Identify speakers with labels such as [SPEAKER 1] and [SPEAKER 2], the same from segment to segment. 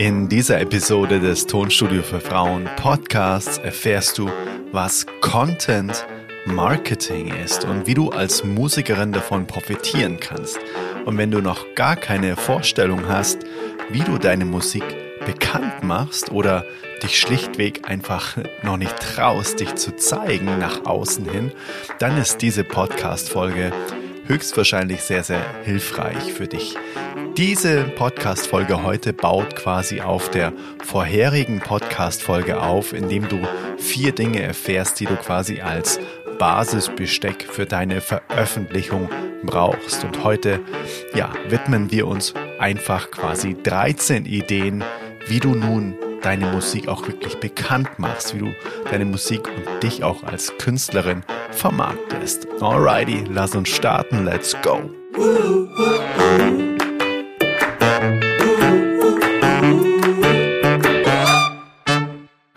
[SPEAKER 1] In dieser Episode des Tonstudio für Frauen Podcasts erfährst du, was Content Marketing ist und wie du als Musikerin davon profitieren kannst. Und wenn du noch gar keine Vorstellung hast, wie du deine Musik bekannt machst oder dich schlichtweg einfach noch nicht traust, dich zu zeigen nach außen hin, dann ist diese Podcast-Folge höchstwahrscheinlich sehr, sehr hilfreich für dich. Diese Podcast-Folge heute baut quasi auf der vorherigen Podcast-Folge auf, indem du vier Dinge erfährst, die du quasi als Basisbesteck für deine Veröffentlichung brauchst. Und heute, ja, widmen wir uns einfach quasi 13 Ideen, wie du nun deine Musik auch wirklich bekannt machst, wie du deine Musik und dich auch als Künstlerin vermarktest. Alrighty, lass uns starten, let's go!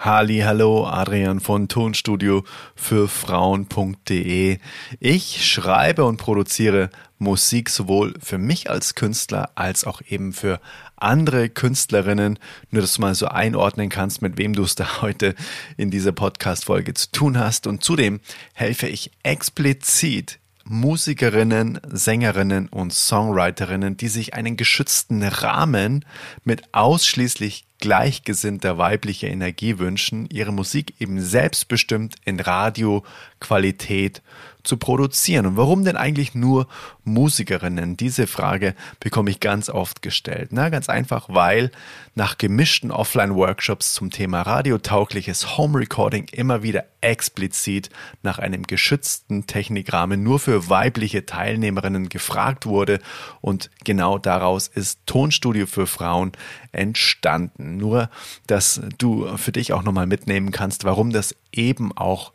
[SPEAKER 1] Halli, hallo, Adrian von Tonstudio für Frauen.de. Ich schreibe und produziere Musik sowohl für mich als Künstler als auch eben für andere Künstlerinnen. Nur, dass du mal so einordnen kannst, mit wem du es da heute in dieser Podcast-Folge zu tun hast. Und zudem helfe ich explizit Musikerinnen, Sängerinnen und Songwriterinnen, die sich einen geschützten Rahmen mit ausschließlich gleichgesinnter weiblicher Energie wünschen, ihre Musik eben selbstbestimmt in Radioqualität zu produzieren. Und warum denn eigentlich nur Musikerinnen? Diese Frage bekomme ich ganz oft gestellt. Na, ganz einfach, weil nach gemischten Offline-Workshops zum Thema radiotaugliches Home Recording immer wieder explizit nach einem geschützten Technikrahmen nur für weibliche Teilnehmerinnen gefragt wurde und genau daraus ist Tonstudio für Frauen entstanden. Nur, dass du für dich auch nochmal mitnehmen kannst, warum das eben auch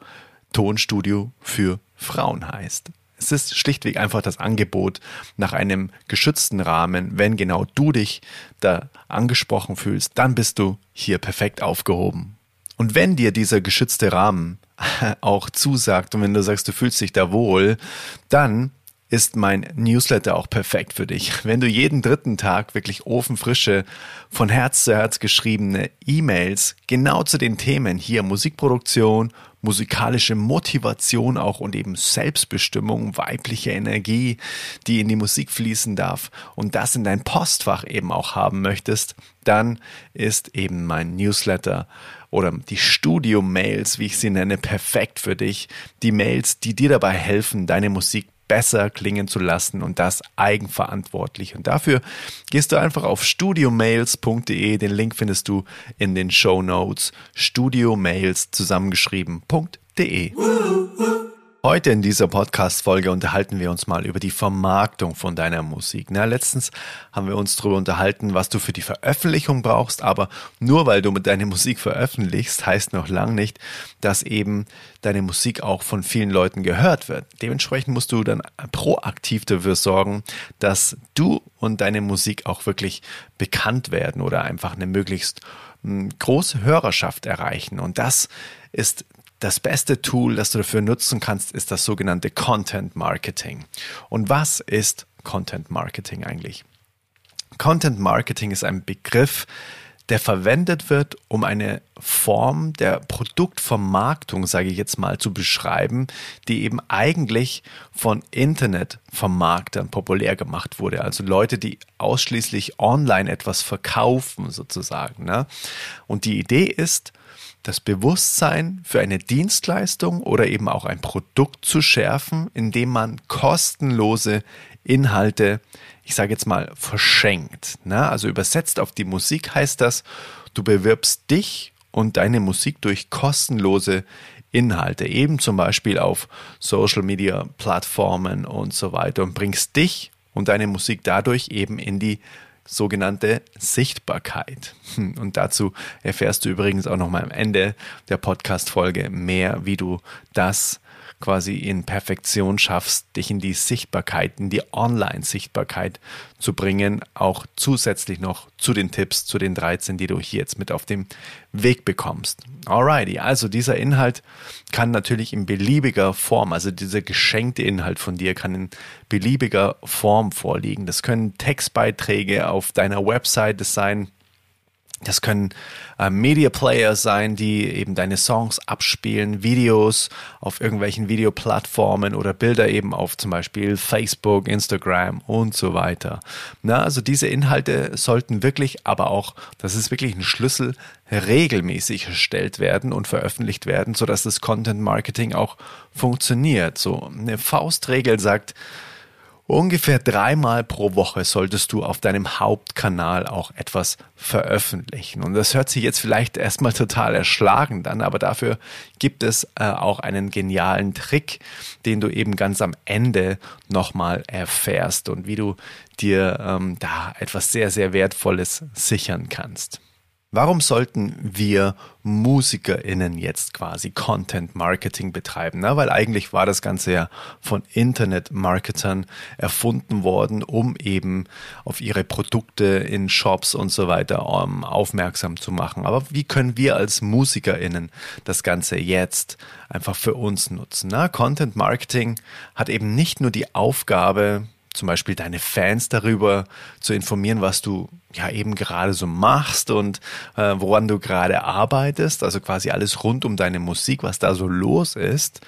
[SPEAKER 1] Tonstudio für Frauen heißt. Es ist schlichtweg einfach das Angebot nach einem geschützten Rahmen. Wenn genau du dich da angesprochen fühlst, dann bist du hier perfekt aufgehoben. Und wenn dir dieser geschützte Rahmen auch zusagt und wenn du sagst, du fühlst dich da wohl, dann ist mein Newsletter auch perfekt für dich. Wenn du jeden dritten Tag wirklich ofenfrische, von Herz zu Herz geschriebene E-Mails genau zu den Themen hier Musikproduktion, musikalische Motivation auch und eben Selbstbestimmung, weibliche Energie, die in die Musik fließen darf und das in dein Postfach eben auch haben möchtest, dann ist eben mein Newsletter oder die Studio-Mails, wie ich sie nenne, perfekt für dich. Die Mails, die dir dabei helfen, deine Musik besser klingen zu lassen und das eigenverantwortlich. Und dafür gehst du einfach auf studiomails.de. Den Link findest du in den Show Notes. Studiomails zusammengeschrieben.de. Heute in dieser Podcast-Folge unterhalten wir uns mal über die Vermarktung von deiner Musik. Na, letztens haben wir uns darüber unterhalten, was du für die Veröffentlichung brauchst, aber nur weil du mit deiner Musik veröffentlichst, heißt noch lang nicht, dass eben deine Musik auch von vielen Leuten gehört wird. Dementsprechend musst du dann proaktiv dafür sorgen, dass du und deine Musik auch wirklich bekannt werden oder einfach eine möglichst hm, große Hörerschaft erreichen. Und das ist das beste Tool, das du dafür nutzen kannst, ist das sogenannte Content Marketing. Und was ist Content Marketing eigentlich? Content Marketing ist ein Begriff, der verwendet wird, um eine Form der Produktvermarktung, sage ich jetzt mal, zu beschreiben, die eben eigentlich von Internetvermarktern populär gemacht wurde. Also Leute, die ausschließlich online etwas verkaufen, sozusagen. Ne? Und die Idee ist, das Bewusstsein für eine Dienstleistung oder eben auch ein Produkt zu schärfen, indem man kostenlose Inhalte, ich sage jetzt mal, verschenkt. Na, also übersetzt auf die Musik heißt das, du bewirbst dich und deine Musik durch kostenlose Inhalte, eben zum Beispiel auf Social Media Plattformen und so weiter und bringst dich und deine Musik dadurch eben in die sogenannte Sichtbarkeit. Hm, und dazu erfährst du übrigens auch noch mal am Ende der Podcast-Folge mehr, wie du das quasi in Perfektion schaffst, dich in die Sichtbarkeit, in die Online-Sichtbarkeit zu bringen, auch zusätzlich noch zu den Tipps, zu den 13, die du hier jetzt mit auf dem Weg bekommst. Alrighty, also dieser Inhalt kann natürlich in beliebiger Form, also dieser geschenkte Inhalt von dir kann in beliebiger Form vorliegen. Das können Textbeiträge auf deiner Webseite sein, Das können äh, Media Player sein, die eben deine Songs abspielen, Videos auf irgendwelchen Videoplattformen oder Bilder eben auf zum Beispiel Facebook, Instagram und so weiter. Na, also diese Inhalte sollten wirklich, aber auch, das ist wirklich ein Schlüssel, regelmäßig erstellt werden und veröffentlicht werden, sodass das Content Marketing auch funktioniert. So eine Faustregel sagt, Ungefähr dreimal pro Woche solltest du auf deinem Hauptkanal auch etwas veröffentlichen. Und das hört sich jetzt vielleicht erstmal total erschlagend an, aber dafür gibt es äh, auch einen genialen Trick, den du eben ganz am Ende nochmal erfährst und wie du dir ähm, da etwas sehr, sehr Wertvolles sichern kannst. Warum sollten wir MusikerInnen jetzt quasi Content Marketing betreiben? Na, weil eigentlich war das Ganze ja von Internet-Marketern erfunden worden, um eben auf ihre Produkte in Shops und so weiter um, aufmerksam zu machen. Aber wie können wir als MusikerInnen das Ganze jetzt einfach für uns nutzen? Na, Content Marketing hat eben nicht nur die Aufgabe, zum Beispiel deine Fans darüber zu informieren, was du ja eben gerade so machst und äh, woran du gerade arbeitest, also quasi alles rund um deine Musik, was da so los ist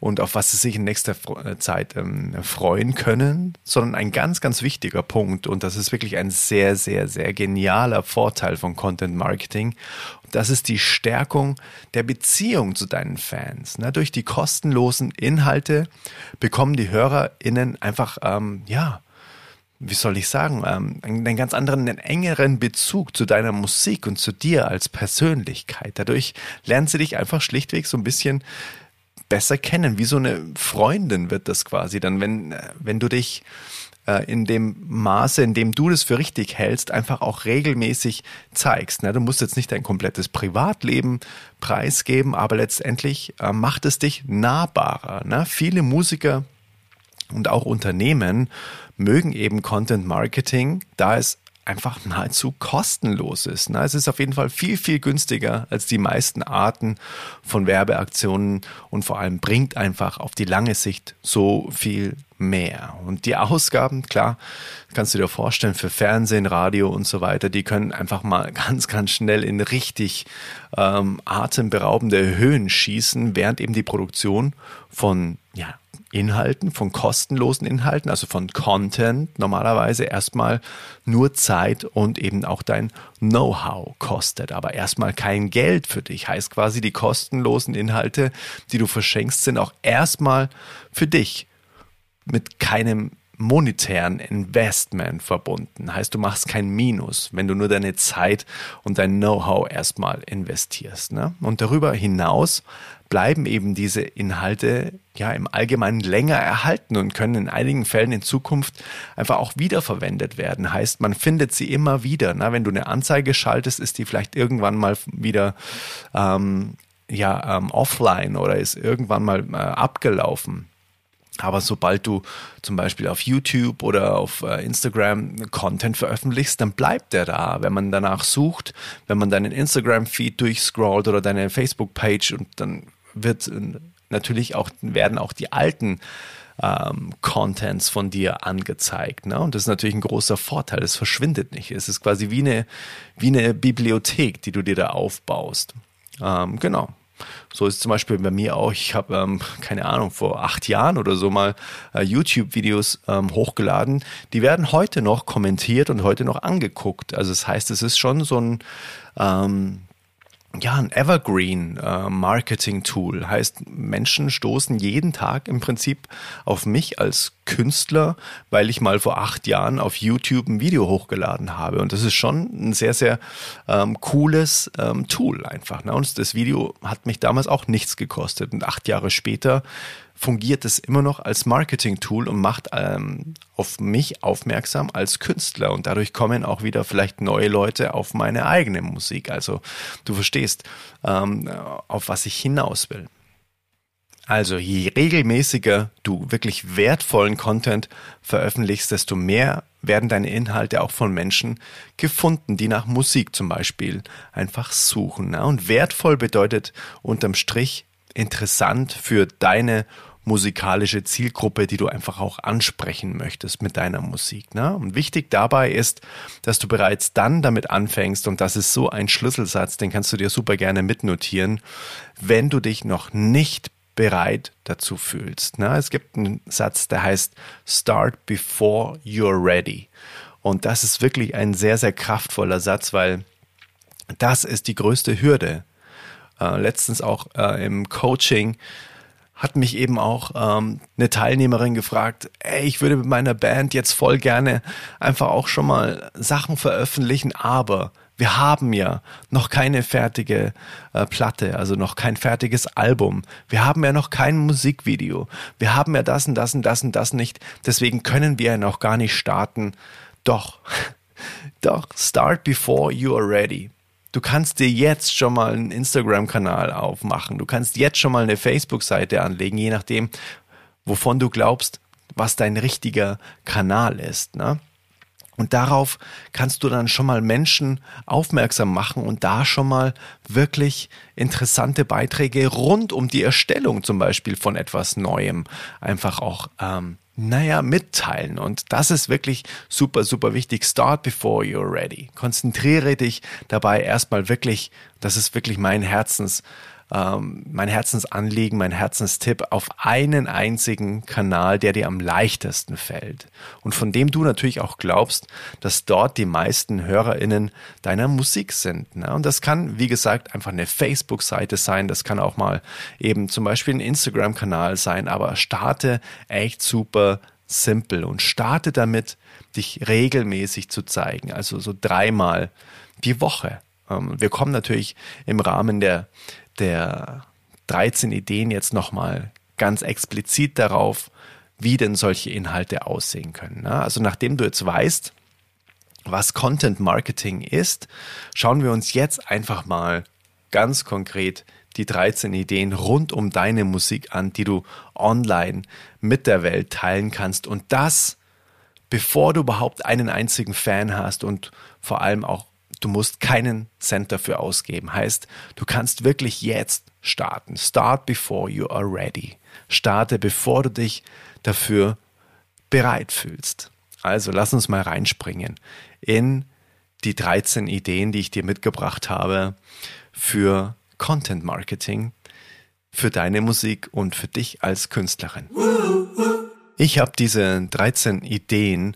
[SPEAKER 1] und auf was sie sich in nächster äh, Zeit ähm, freuen können, sondern ein ganz, ganz wichtiger Punkt und das ist wirklich ein sehr, sehr, sehr genialer Vorteil von Content Marketing. Das ist die Stärkung der Beziehung zu deinen Fans. Na, durch die kostenlosen Inhalte bekommen die HörerInnen einfach, ähm, ja, wie soll ich sagen, ähm, einen ganz anderen, einen engeren Bezug zu deiner Musik und zu dir als Persönlichkeit. Dadurch lernen sie dich einfach schlichtweg so ein bisschen besser kennen. Wie so eine Freundin wird das quasi dann, wenn, äh, wenn du dich äh, in dem Maße, in dem du das für richtig hältst, einfach auch regelmäßig zeigst. Ne? Du musst jetzt nicht dein komplettes Privatleben preisgeben, aber letztendlich äh, macht es dich nahbarer. Ne? Viele Musiker und auch Unternehmen mögen eben Content Marketing, da es einfach nahezu kostenlos ist. Ne? Es ist auf jeden Fall viel, viel günstiger als die meisten Arten von Werbeaktionen und vor allem bringt einfach auf die lange Sicht so viel mehr. Und die Ausgaben, klar, kannst du dir vorstellen, für Fernsehen, Radio und so weiter, die können einfach mal ganz, ganz schnell in richtig ähm, atemberaubende Höhen schießen, während eben die Produktion von ja, Inhalten, von kostenlosen Inhalten, also von Content normalerweise erstmal nur Zeit und eben auch dein Know-how kostet, aber erstmal kein Geld für dich. Heißt quasi, die kostenlosen Inhalte, die du verschenkst, sind auch erstmal für dich mit keinem monetären Investment verbunden. Heißt, du machst kein Minus, wenn du nur deine Zeit und dein Know-how erstmal investierst. Ne? Und darüber hinaus bleiben eben diese Inhalte ja im Allgemeinen länger erhalten und können in einigen Fällen in Zukunft einfach auch wiederverwendet werden. Heißt, man findet sie immer wieder. Na, wenn du eine Anzeige schaltest, ist die vielleicht irgendwann mal wieder ähm, ja, ähm, offline oder ist irgendwann mal äh, abgelaufen. Aber sobald du zum Beispiel auf YouTube oder auf äh, Instagram Content veröffentlichst, dann bleibt der da. Wenn man danach sucht, wenn man deinen Instagram-Feed durchscrollt oder deine Facebook-Page und dann wird natürlich auch, werden auch die alten ähm, Contents von dir angezeigt. Ne? Und das ist natürlich ein großer Vorteil. Es verschwindet nicht. Es ist quasi wie eine, wie eine Bibliothek, die du dir da aufbaust. Ähm, genau. So ist zum Beispiel bei mir auch, ich habe, ähm, keine Ahnung, vor acht Jahren oder so mal äh, YouTube-Videos ähm, hochgeladen. Die werden heute noch kommentiert und heute noch angeguckt. Also das heißt, es ist schon so ein, ähm, ja, ein Evergreen äh, Marketing Tool. Heißt, Menschen stoßen jeden Tag im Prinzip auf mich als Künstler, weil ich mal vor acht Jahren auf YouTube ein Video hochgeladen habe. Und das ist schon ein sehr, sehr ähm, cooles ähm, Tool einfach. Ne? Und das Video hat mich damals auch nichts gekostet. Und acht Jahre später fungiert es immer noch als Marketing-Tool und macht ähm, auf mich aufmerksam als Künstler. Und dadurch kommen auch wieder vielleicht neue Leute auf meine eigene Musik. Also du verstehst, ähm, auf was ich hinaus will. Also je regelmäßiger du wirklich wertvollen Content veröffentlichst, desto mehr werden deine Inhalte auch von Menschen gefunden, die nach Musik zum Beispiel einfach suchen. Und wertvoll bedeutet unterm Strich interessant für deine musikalische Zielgruppe, die du einfach auch ansprechen möchtest mit deiner Musik. Ne? Und wichtig dabei ist, dass du bereits dann damit anfängst, und das ist so ein Schlüsselsatz, den kannst du dir super gerne mitnotieren, wenn du dich noch nicht bereit dazu fühlst. Ne? Es gibt einen Satz, der heißt Start before you're ready. Und das ist wirklich ein sehr, sehr kraftvoller Satz, weil das ist die größte Hürde. Äh, letztens auch äh, im Coaching hat mich eben auch ähm, eine Teilnehmerin gefragt, ey, ich würde mit meiner Band jetzt voll gerne einfach auch schon mal Sachen veröffentlichen, aber wir haben ja noch keine fertige äh, Platte, also noch kein fertiges Album. Wir haben ja noch kein Musikvideo. Wir haben ja das und das und das und das nicht. Deswegen können wir ja noch gar nicht starten. Doch, doch, start before you are ready. Du kannst dir jetzt schon mal einen Instagram-Kanal aufmachen. Du kannst jetzt schon mal eine Facebook-Seite anlegen, je nachdem, wovon du glaubst, was dein richtiger Kanal ist. Ne? Und darauf kannst du dann schon mal Menschen aufmerksam machen und da schon mal wirklich interessante Beiträge rund um die Erstellung zum Beispiel von etwas Neuem einfach auch ähm, naja, mitteilen. Und das ist wirklich super, super wichtig. Start before you're ready. Konzentriere dich dabei erstmal wirklich, das ist wirklich mein Herzens, ähm, mein Herzensanliegen, mein Herzenstipp auf einen einzigen Kanal, der dir am leichtesten fällt und von dem du natürlich auch glaubst, dass dort die meisten HörerInnen deiner Musik sind. Ne? Und das kann, wie gesagt, einfach eine Facebook-Seite sein, das kann auch mal eben zum Beispiel ein Instagram-Kanal sein, aber starte echt super simpel und starte damit, dich regelmäßig zu zeigen, also so dreimal die Woche. Ähm, wir kommen natürlich im Rahmen der der 13 Ideen jetzt nochmal ganz explizit darauf, wie denn solche Inhalte aussehen können. Ne? Also nachdem du jetzt weißt, was Content Marketing ist, schauen wir uns jetzt einfach mal ganz konkret die 13 Ideen rund um deine Musik an, die du online mit der Welt teilen kannst. Und das, bevor du überhaupt einen einzigen Fan hast und vor allem auch Du musst keinen Cent dafür ausgeben. Heißt, du kannst wirklich jetzt starten. Start before you are ready. Starte, bevor du dich dafür bereit fühlst. Also lass uns mal reinspringen in die 13 Ideen, die ich dir mitgebracht habe für Content Marketing, für deine Musik und für dich als Künstlerin. Ich habe diese 13 Ideen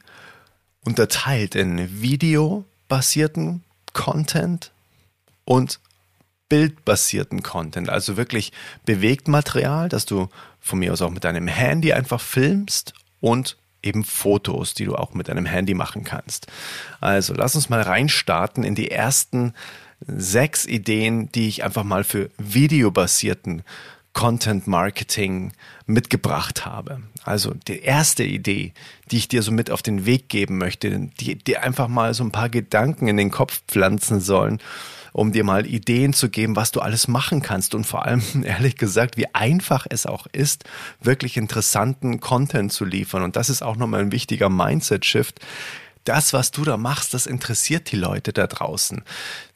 [SPEAKER 1] unterteilt in videobasierten Content und bildbasierten Content, also wirklich Bewegtmaterial, dass du von mir aus auch mit deinem Handy einfach filmst und eben Fotos, die du auch mit deinem Handy machen kannst. Also lass uns mal reinstarten in die ersten sechs Ideen, die ich einfach mal für videobasierten Content Marketing mitgebracht habe. Also die erste Idee, die ich dir so mit auf den Weg geben möchte, die dir einfach mal so ein paar Gedanken in den Kopf pflanzen sollen, um dir mal Ideen zu geben, was du alles machen kannst und vor allem, ehrlich gesagt, wie einfach es auch ist, wirklich interessanten Content zu liefern. Und das ist auch nochmal ein wichtiger Mindset-Shift. Das, was du da machst, das interessiert die Leute da draußen.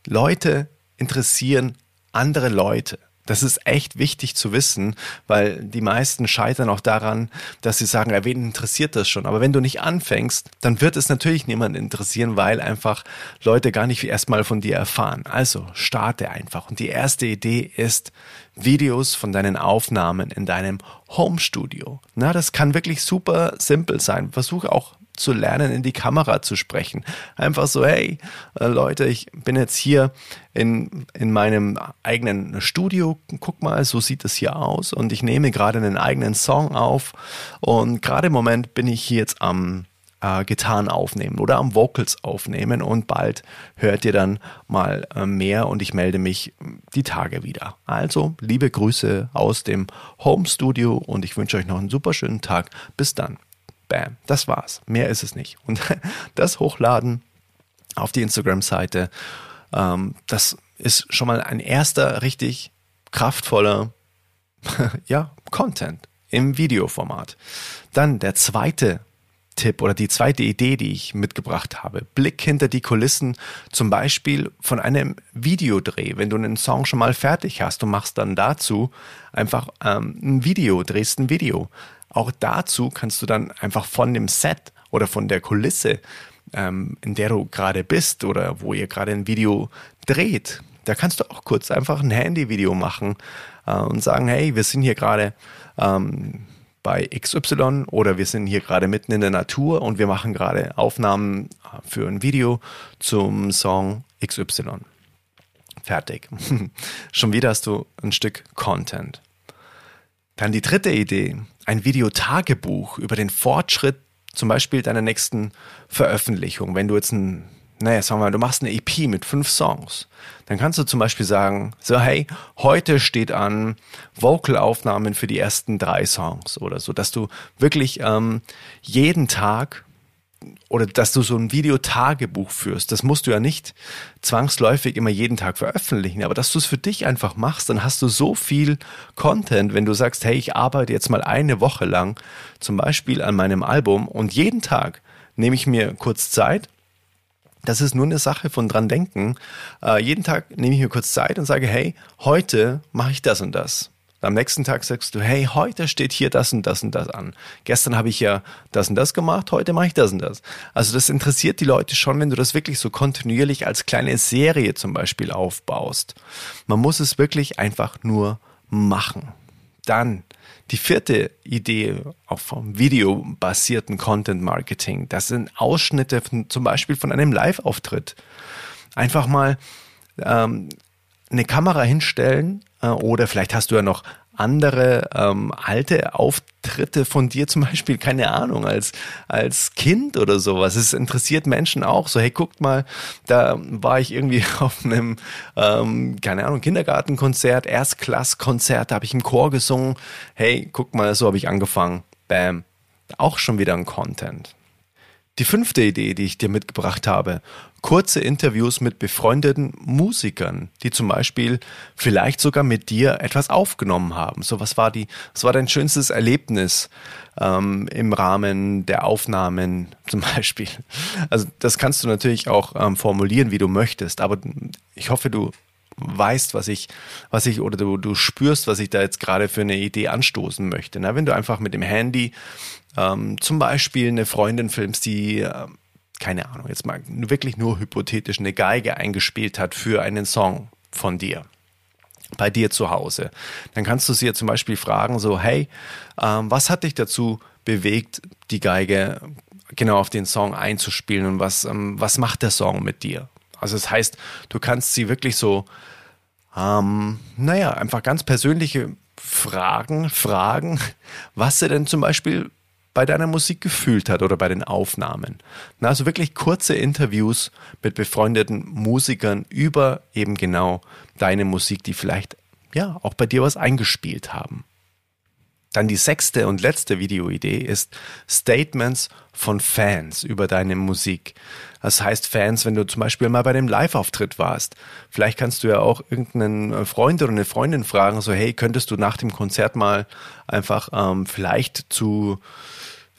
[SPEAKER 1] Leute interessieren andere Leute. Das ist echt wichtig zu wissen, weil die meisten scheitern auch daran, dass sie sagen, ja, wen interessiert das schon? Aber wenn du nicht anfängst, dann wird es natürlich niemand interessieren, weil einfach Leute gar nicht erstmal von dir erfahren. Also starte einfach. Und die erste Idee ist Videos von deinen Aufnahmen in deinem Home Studio. Na, das kann wirklich super simpel sein. Versuche auch zu lernen, in die Kamera zu sprechen. Einfach so, hey äh, Leute, ich bin jetzt hier in, in meinem eigenen Studio, guck mal, so sieht es hier aus und ich nehme gerade einen eigenen Song auf und gerade im Moment bin ich hier jetzt am äh, Gitarren aufnehmen oder am Vocals aufnehmen und bald hört ihr dann mal äh, mehr und ich melde mich die Tage wieder. Also liebe Grüße aus dem Home Studio und ich wünsche euch noch einen super schönen Tag. Bis dann. Bam, das war's. Mehr ist es nicht. Und das Hochladen auf die Instagram-Seite, ähm, das ist schon mal ein erster richtig kraftvoller ja, Content im Videoformat. Dann der zweite Tipp oder die zweite Idee, die ich mitgebracht habe. Blick hinter die Kulissen, zum Beispiel von einem Videodreh. Wenn du einen Song schon mal fertig hast und machst dann dazu einfach ähm, ein Video, drehst ein Video. Auch dazu kannst du dann einfach von dem Set oder von der Kulisse, ähm, in der du gerade bist oder wo ihr gerade ein Video dreht, da kannst du auch kurz einfach ein Handyvideo machen äh, und sagen, hey, wir sind hier gerade ähm, bei XY oder wir sind hier gerade mitten in der Natur und wir machen gerade Aufnahmen äh, für ein Video zum Song XY. Fertig. Schon wieder hast du ein Stück Content. Dann die dritte Idee, ein Videotagebuch über den Fortschritt zum Beispiel deiner nächsten Veröffentlichung. Wenn du jetzt ein naja, sagen wir mal, du machst eine EP mit fünf Songs, dann kannst du zum Beispiel sagen, so hey, heute steht an Vocalaufnahmen für die ersten drei Songs oder so, dass du wirklich ähm, jeden Tag oder dass du so ein Videotagebuch führst. Das musst du ja nicht zwangsläufig immer jeden Tag veröffentlichen, aber dass du es für dich einfach machst, dann hast du so viel Content, wenn du sagst, hey, ich arbeite jetzt mal eine Woche lang zum Beispiel an meinem Album und jeden Tag nehme ich mir kurz Zeit das ist nur eine Sache von dran denken. Äh, jeden Tag nehme ich mir kurz Zeit und sage, hey, heute mache ich das und das. Am nächsten Tag sagst du, hey, heute steht hier das und das und das an. Gestern habe ich ja das und das gemacht, heute mache ich das und das. Also das interessiert die Leute schon, wenn du das wirklich so kontinuierlich als kleine Serie zum Beispiel aufbaust. Man muss es wirklich einfach nur machen. Dann die vierte Idee auch vom videobasierten Content Marketing, das sind Ausschnitte von, zum Beispiel von einem Live-Auftritt. Einfach mal ähm, eine Kamera hinstellen äh, oder vielleicht hast du ja noch andere ähm, alte Auftritte von dir zum Beispiel, keine Ahnung, als, als Kind oder sowas. Es interessiert Menschen auch so, hey, guckt mal, da war ich irgendwie auf einem, ähm, keine Ahnung, Kindergartenkonzert, Erstklasskonzert, da habe ich im Chor gesungen. Hey, guck mal, so habe ich angefangen. Bam. Auch schon wieder ein Content. Die fünfte Idee, die ich dir mitgebracht habe, kurze Interviews mit befreundeten Musikern, die zum Beispiel vielleicht sogar mit dir etwas aufgenommen haben. So, was war die, was war dein schönstes Erlebnis ähm, im Rahmen der Aufnahmen zum Beispiel? Also das kannst du natürlich auch ähm, formulieren, wie du möchtest, aber ich hoffe, du weißt, was ich, was ich, oder du, du spürst, was ich da jetzt gerade für eine Idee anstoßen möchte. Na, wenn du einfach mit dem Handy ähm, zum Beispiel eine Freundin filmst, die, äh, keine Ahnung, jetzt mal wirklich nur hypothetisch eine Geige eingespielt hat für einen Song von dir bei dir zu Hause. Dann kannst du sie ja zum Beispiel fragen, so, hey, ähm, was hat dich dazu bewegt, die Geige genau auf den Song einzuspielen und was, ähm, was macht der Song mit dir? Also das heißt, du kannst sie wirklich so, ähm, naja, einfach ganz persönliche Fragen fragen, was sie denn zum Beispiel bei deiner Musik gefühlt hat oder bei den Aufnahmen. Na, also wirklich kurze Interviews mit befreundeten Musikern über eben genau deine Musik, die vielleicht ja auch bei dir was eingespielt haben. Dann die sechste und letzte Videoidee ist Statements von Fans über deine Musik. Das heißt Fans, wenn du zum Beispiel mal bei dem Live-Auftritt warst. Vielleicht kannst du ja auch irgendeinen Freund oder eine Freundin fragen, so hey, könntest du nach dem Konzert mal einfach ähm, vielleicht zu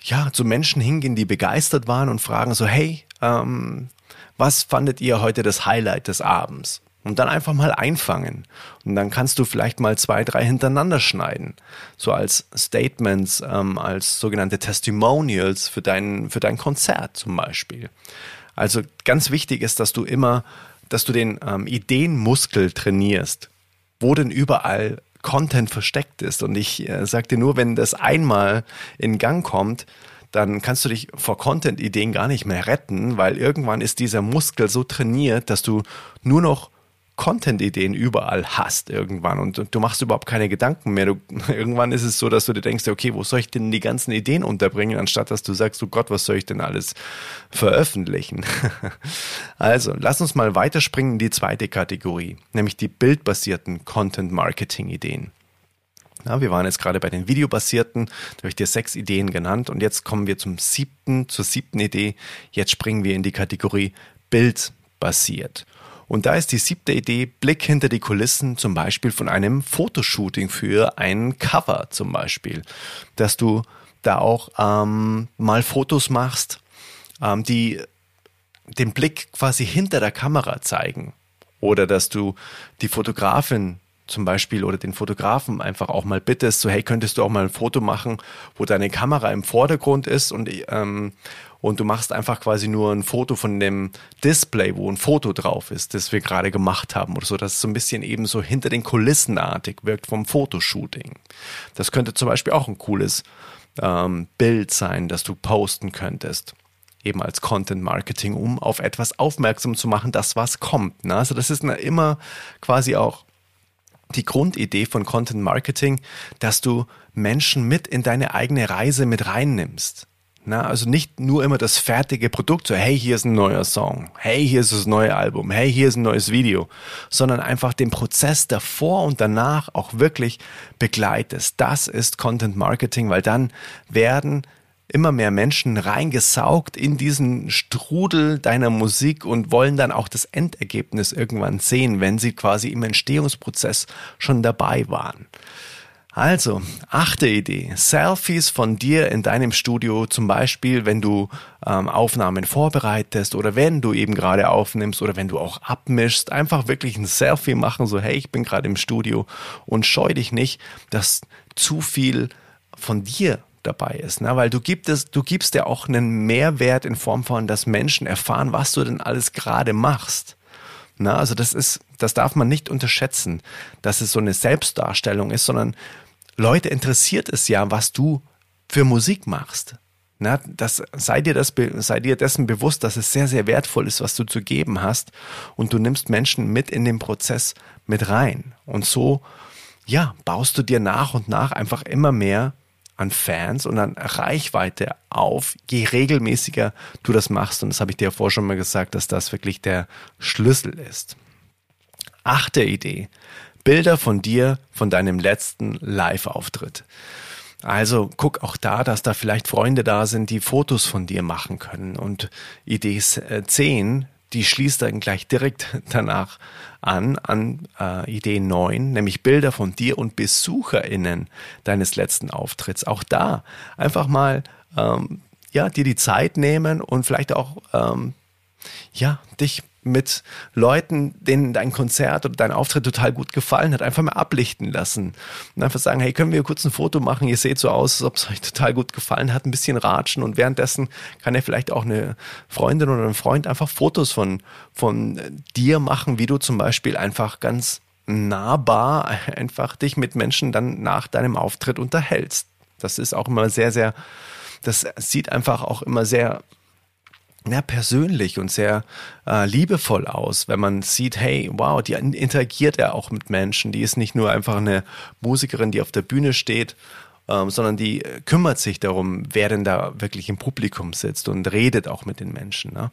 [SPEAKER 1] ja, zu Menschen hingehen, die begeistert waren und fragen so, hey, ähm, was fandet ihr heute das Highlight des Abends? Und dann einfach mal einfangen. Und dann kannst du vielleicht mal zwei, drei hintereinander schneiden. So als Statements, ähm, als sogenannte Testimonials für dein, für dein Konzert zum Beispiel. Also ganz wichtig ist, dass du immer, dass du den ähm, Ideenmuskel trainierst. Wo denn überall Content versteckt ist. Und ich äh, sag dir nur, wenn das einmal in Gang kommt, dann kannst du dich vor Content-Ideen gar nicht mehr retten, weil irgendwann ist dieser Muskel so trainiert, dass du nur noch Content-Ideen überall hast irgendwann und du machst überhaupt keine Gedanken mehr. Du, irgendwann ist es so, dass du dir denkst, okay, wo soll ich denn die ganzen Ideen unterbringen, anstatt dass du sagst, oh Gott, was soll ich denn alles veröffentlichen? also, lass uns mal weiterspringen in die zweite Kategorie, nämlich die bildbasierten Content-Marketing-Ideen. Ja, wir waren jetzt gerade bei den videobasierten, da habe ich dir sechs Ideen genannt und jetzt kommen wir zum siebten, zur siebten Idee. Jetzt springen wir in die Kategorie bildbasiert. Und da ist die siebte Idee, Blick hinter die Kulissen, zum Beispiel von einem Fotoshooting für ein Cover zum Beispiel, dass du da auch ähm, mal Fotos machst, ähm, die den Blick quasi hinter der Kamera zeigen. Oder dass du die Fotografin zum Beispiel oder den Fotografen einfach auch mal bittest, so hey, könntest du auch mal ein Foto machen, wo deine Kamera im Vordergrund ist und, ähm, und du machst einfach quasi nur ein Foto von dem Display, wo ein Foto drauf ist, das wir gerade gemacht haben oder so, dass es so ein bisschen eben so hinter den Kulissenartig wirkt vom Fotoshooting. Das könnte zum Beispiel auch ein cooles ähm, Bild sein, das du posten könntest eben als Content Marketing, um auf etwas aufmerksam zu machen, das was kommt. Ne? Also das ist immer quasi auch die Grundidee von Content Marketing, dass du Menschen mit in deine eigene Reise mit reinnimmst. Na, also nicht nur immer das fertige Produkt, so hey, hier ist ein neuer Song, hey, hier ist das neue Album, hey, hier ist ein neues Video, sondern einfach den Prozess davor und danach auch wirklich begleitest. Das ist Content Marketing, weil dann werden immer mehr Menschen reingesaugt in diesen Strudel deiner Musik und wollen dann auch das Endergebnis irgendwann sehen, wenn sie quasi im Entstehungsprozess schon dabei waren. Also, achte Idee. Selfies von dir in deinem Studio, zum Beispiel, wenn du ähm, Aufnahmen vorbereitest oder wenn du eben gerade aufnimmst oder wenn du auch abmischst. Einfach wirklich ein Selfie machen, so hey, ich bin gerade im Studio und scheu dich nicht, dass zu viel von dir dabei ist, ne? weil du gibst, du gibst ja auch einen Mehrwert in Form von, dass Menschen erfahren, was du denn alles gerade machst. Na, also das ist, das darf man nicht unterschätzen, dass es so eine Selbstdarstellung ist, sondern Leute interessiert es ja, was du für Musik machst. Na, das, sei, dir das, sei dir dessen bewusst, dass es sehr, sehr wertvoll ist, was du zu geben hast und du nimmst Menschen mit in den Prozess mit rein. Und so, ja, baust du dir nach und nach einfach immer mehr an Fans und an Reichweite auf, je regelmäßiger du das machst. Und das habe ich dir ja vorher schon mal gesagt, dass das wirklich der Schlüssel ist. Achte Idee. Bilder von dir von deinem letzten Live-Auftritt. Also guck auch da, dass da vielleicht Freunde da sind, die Fotos von dir machen können. Und Idee 10, die schließt dann gleich direkt danach an, an äh, Idee 9, nämlich Bilder von dir und BesucherInnen deines letzten Auftritts. Auch da einfach mal ähm, ja, dir die Zeit nehmen und vielleicht auch ähm, ja, dich mit Leuten, denen dein Konzert oder dein Auftritt total gut gefallen hat, einfach mal ablichten lassen. Und einfach sagen, hey, können wir kurz ein Foto machen? Ihr seht so aus, als ob es euch total gut gefallen hat, ein bisschen ratschen und währenddessen kann ja vielleicht auch eine Freundin oder ein Freund einfach Fotos von, von dir machen, wie du zum Beispiel einfach ganz nahbar einfach dich mit Menschen dann nach deinem Auftritt unterhältst. Das ist auch immer sehr, sehr, das sieht einfach auch immer sehr ja, persönlich und sehr äh, liebevoll aus, wenn man sieht, hey, wow, die interagiert ja auch mit Menschen. Die ist nicht nur einfach eine Musikerin, die auf der Bühne steht, ähm, sondern die kümmert sich darum, wer denn da wirklich im Publikum sitzt und redet auch mit den Menschen. Ne?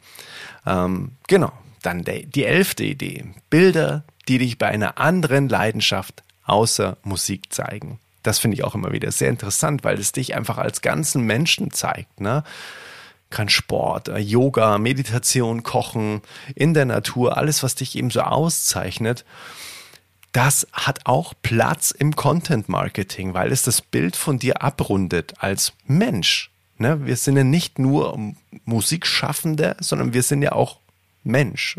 [SPEAKER 1] Ähm, genau. Dann die, die elfte Idee. Bilder, die dich bei einer anderen Leidenschaft außer Musik zeigen. Das finde ich auch immer wieder sehr interessant, weil es dich einfach als ganzen Menschen zeigt. Ne? Kann Sport, äh, Yoga, Meditation, Kochen, in der Natur, alles, was dich eben so auszeichnet, das hat auch Platz im Content Marketing, weil es das Bild von dir abrundet als Mensch. Ne? Wir sind ja nicht nur Musikschaffende, sondern wir sind ja auch Mensch.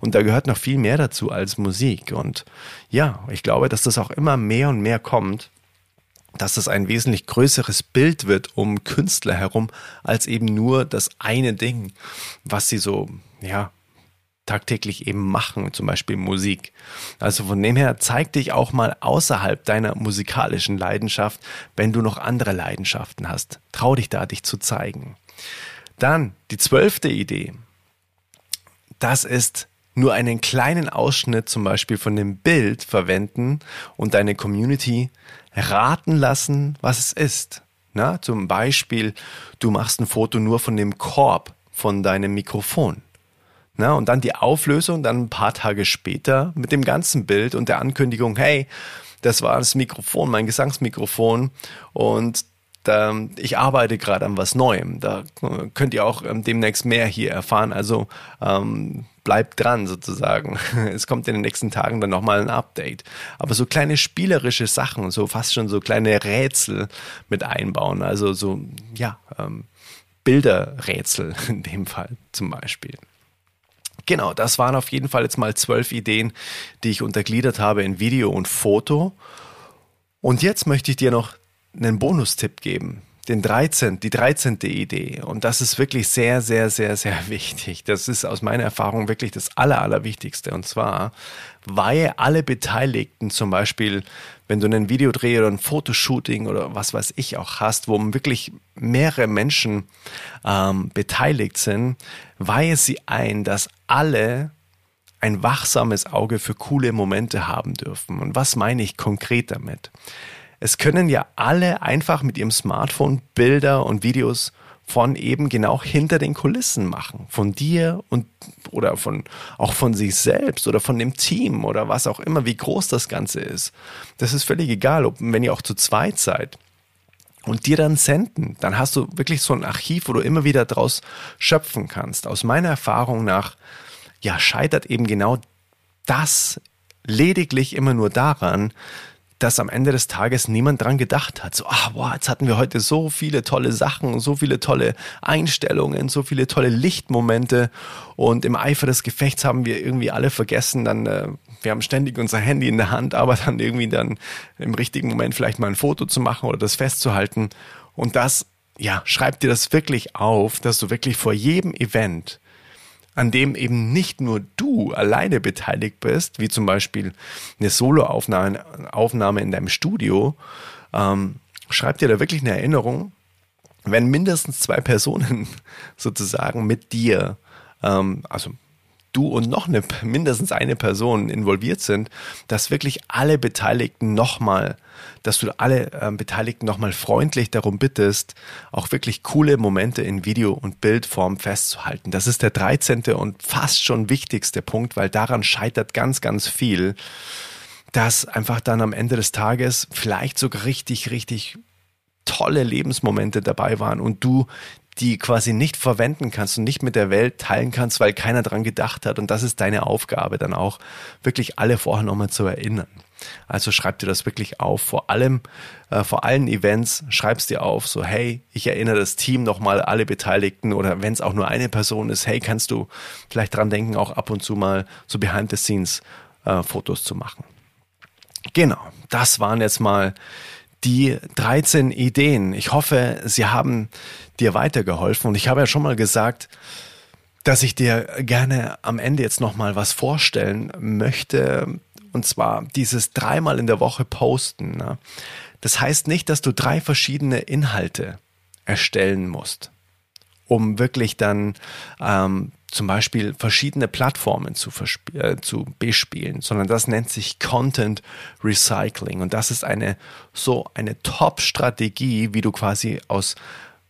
[SPEAKER 1] Und da gehört noch viel mehr dazu als Musik. Und ja, ich glaube, dass das auch immer mehr und mehr kommt dass es ein wesentlich größeres Bild wird um Künstler herum, als eben nur das eine Ding, was sie so, ja, tagtäglich eben machen, zum Beispiel Musik. Also von dem her zeig dich auch mal außerhalb deiner musikalischen Leidenschaft, wenn du noch andere Leidenschaften hast. Trau dich da, dich zu zeigen. Dann die zwölfte Idee. Das ist nur einen kleinen Ausschnitt zum Beispiel von dem Bild verwenden und deine Community raten lassen, was es ist. Na, zum Beispiel, du machst ein Foto nur von dem Korb von deinem Mikrofon. Na, und dann die Auflösung, dann ein paar Tage später mit dem ganzen Bild und der Ankündigung, hey, das war das Mikrofon, mein Gesangsmikrofon und da, ich arbeite gerade an was Neuem. Da könnt ihr auch ähm, demnächst mehr hier erfahren. Also ähm, bleibt dran sozusagen. Es kommt in den nächsten Tagen dann nochmal ein Update. Aber so kleine spielerische Sachen, so fast schon so kleine Rätsel mit einbauen. Also so, ja, ähm, Bilderrätsel in dem Fall zum Beispiel. Genau, das waren auf jeden Fall jetzt mal zwölf Ideen, die ich untergliedert habe in Video und Foto. Und jetzt möchte ich dir noch einen Bonustipp geben den 13, die 13. Idee. Und das ist wirklich sehr, sehr, sehr, sehr wichtig. Das ist aus meiner Erfahrung wirklich das Aller, Allerwichtigste. Und zwar, weil alle Beteiligten, zum Beispiel, wenn du einen Videodreh oder ein Fotoshooting oder was weiß ich auch hast, wo wirklich mehrere Menschen ähm, beteiligt sind, weihe sie ein, dass alle ein wachsames Auge für coole Momente haben dürfen. Und was meine ich konkret damit? Es können ja alle einfach mit ihrem Smartphone Bilder und Videos von eben genau hinter den Kulissen machen. Von dir und oder von auch von sich selbst oder von dem Team oder was auch immer, wie groß das Ganze ist. Das ist völlig egal, ob wenn ihr auch zu zweit seid und dir dann senden, dann hast du wirklich so ein Archiv, wo du immer wieder draus schöpfen kannst. Aus meiner Erfahrung nach, ja, scheitert eben genau das lediglich immer nur daran, dass am Ende des Tages niemand dran gedacht hat. So, ah, boah, jetzt hatten wir heute so viele tolle Sachen, so viele tolle Einstellungen, so viele tolle Lichtmomente und im Eifer des Gefechts haben wir irgendwie alle vergessen, dann, äh, wir haben ständig unser Handy in der Hand, aber dann irgendwie dann im richtigen Moment vielleicht mal ein Foto zu machen oder das festzuhalten und das, ja, schreib dir das wirklich auf, dass du wirklich vor jedem Event an dem eben nicht nur du alleine beteiligt bist, wie zum Beispiel eine Soloaufnahme Aufnahme in deinem Studio, ähm, schreib dir da wirklich eine Erinnerung, wenn mindestens zwei Personen sozusagen mit dir, ähm, also du und noch eine, mindestens eine Person involviert sind, dass wirklich alle Beteiligten nochmal, dass du alle äh, Beteiligten nochmal freundlich darum bittest, auch wirklich coole Momente in Video- und Bildform festzuhalten. Das ist der 13. und fast schon wichtigste Punkt, weil daran scheitert ganz, ganz viel, dass einfach dann am Ende des Tages vielleicht sogar richtig, richtig tolle Lebensmomente dabei waren und du die quasi nicht verwenden kannst und nicht mit der Welt teilen kannst, weil keiner dran gedacht hat. Und das ist deine Aufgabe, dann auch wirklich alle vorher nochmal zu erinnern. Also schreib dir das wirklich auf. Vor allem, äh, vor allen Events schreibst dir auf, so hey, ich erinnere das Team nochmal, alle Beteiligten oder wenn es auch nur eine Person ist, hey, kannst du vielleicht dran denken, auch ab und zu mal so behind the scenes äh, Fotos zu machen. Genau, das waren jetzt mal die 13 Ideen. Ich hoffe, sie haben dir weitergeholfen. Und ich habe ja schon mal gesagt, dass ich dir gerne am Ende jetzt noch mal was vorstellen möchte. Und zwar dieses dreimal in der Woche posten. Ne? Das heißt nicht, dass du drei verschiedene Inhalte erstellen musst, um wirklich dann ähm, zum Beispiel verschiedene Plattformen zu, äh, zu bespielen, sondern das nennt sich Content Recycling. Und das ist eine so eine Top-Strategie, wie du quasi aus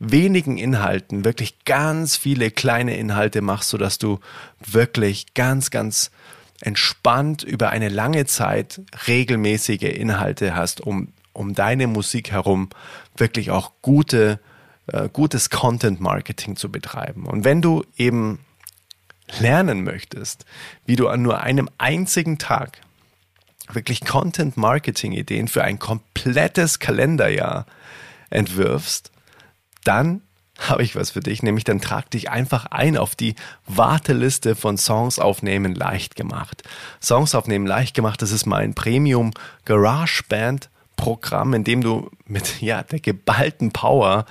[SPEAKER 1] wenigen Inhalten wirklich ganz viele kleine Inhalte machst, sodass du wirklich ganz, ganz entspannt über eine lange Zeit regelmäßige Inhalte hast, um, um deine Musik herum wirklich auch gute, äh, gutes Content Marketing zu betreiben. Und wenn du eben lernen möchtest, wie du an nur einem einzigen Tag wirklich Content Marketing Ideen für ein komplettes Kalenderjahr entwirfst, dann habe ich was für dich, nämlich dann trag dich einfach ein auf die Warteliste von Songs aufnehmen leicht gemacht. Songs aufnehmen leicht gemacht, das ist mein Premium Garage Band Programm, in dem du mit ja, der geballten Power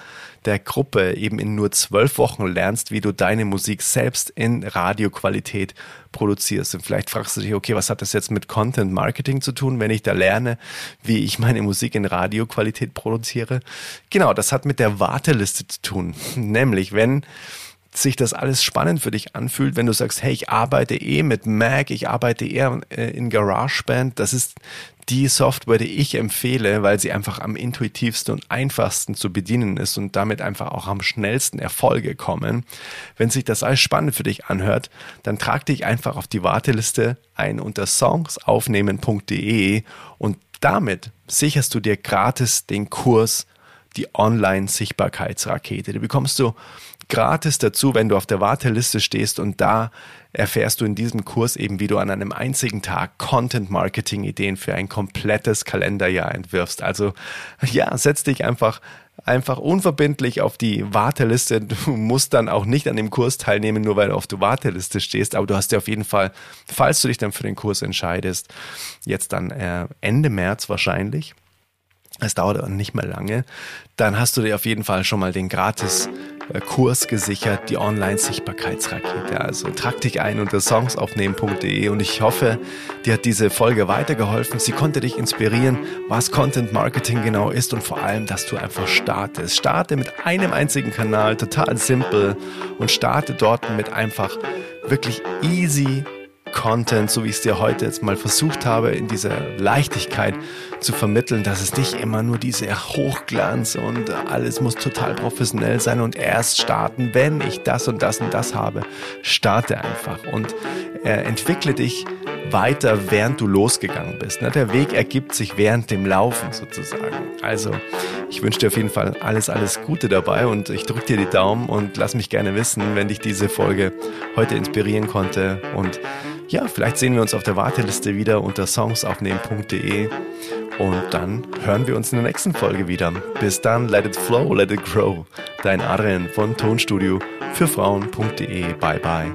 [SPEAKER 1] der Gruppe eben in nur zwölf Wochen lernst, wie du deine Musik selbst in Radioqualität produzierst. Und vielleicht fragst du dich, okay, was hat das jetzt mit Content Marketing zu tun, wenn ich da lerne, wie ich meine Musik in Radioqualität produziere? Genau, das hat mit der Warteliste zu tun. Nämlich, wenn sich das alles spannend für dich anfühlt, wenn du sagst, hey, ich arbeite eh mit Mac, ich arbeite eher äh, in GarageBand, das ist die Software, die ich empfehle, weil sie einfach am intuitivsten und einfachsten zu bedienen ist und damit einfach auch am schnellsten Erfolge kommen. Wenn sich das alles spannend für dich anhört, dann trag dich einfach auf die Warteliste ein unter songsaufnehmen.de und damit sicherst du dir gratis den Kurs die Online-Sichtbarkeitsrakete. Da bekommst du gratis dazu, wenn du auf der Warteliste stehst und da erfährst du in diesem Kurs eben, wie du an einem einzigen Tag Content-Marketing-Ideen für ein komplettes Kalenderjahr entwirfst. Also ja, setz dich einfach einfach unverbindlich auf die Warteliste. Du musst dann auch nicht an dem Kurs teilnehmen, nur weil du auf der Warteliste stehst, aber du hast dir auf jeden Fall, falls du dich dann für den Kurs entscheidest, jetzt dann äh, Ende März wahrscheinlich, es dauert nicht mehr lange, dann hast du dir auf jeden Fall schon mal den gratis äh, Kurs gesichert, die Online-Sichtbarkeitsrakete. Also trag dich ein unter songsaufnehmen.de und ich hoffe, dir hat diese Folge weitergeholfen. Sie konnte dich inspirieren, was Content Marketing genau ist und vor allem, dass du einfach startest. Starte mit einem einzigen Kanal, total simpel und starte dort mit einfach wirklich easy Content, so wie ich es dir heute jetzt mal versucht habe, in dieser Leichtigkeit zu vermitteln, dass es nicht immer nur diese Hochglanz und alles muss total professionell sein und erst starten, wenn ich das und das und das habe. Starte einfach und äh, entwickle dich weiter, während du losgegangen bist. Ne? Der Weg ergibt sich während dem Laufen sozusagen. Also, ich wünsche dir auf jeden Fall alles, alles Gute dabei und ich drücke dir die Daumen und lass mich gerne wissen, wenn dich diese Folge heute inspirieren konnte und ja, vielleicht sehen wir uns auf der Warteliste wieder unter songsaufnehmen.de und dann hören wir uns in der nächsten Folge wieder. Bis dann, let it flow, let it grow. Dein Adrian von Tonstudio für Frauen.de. Bye bye.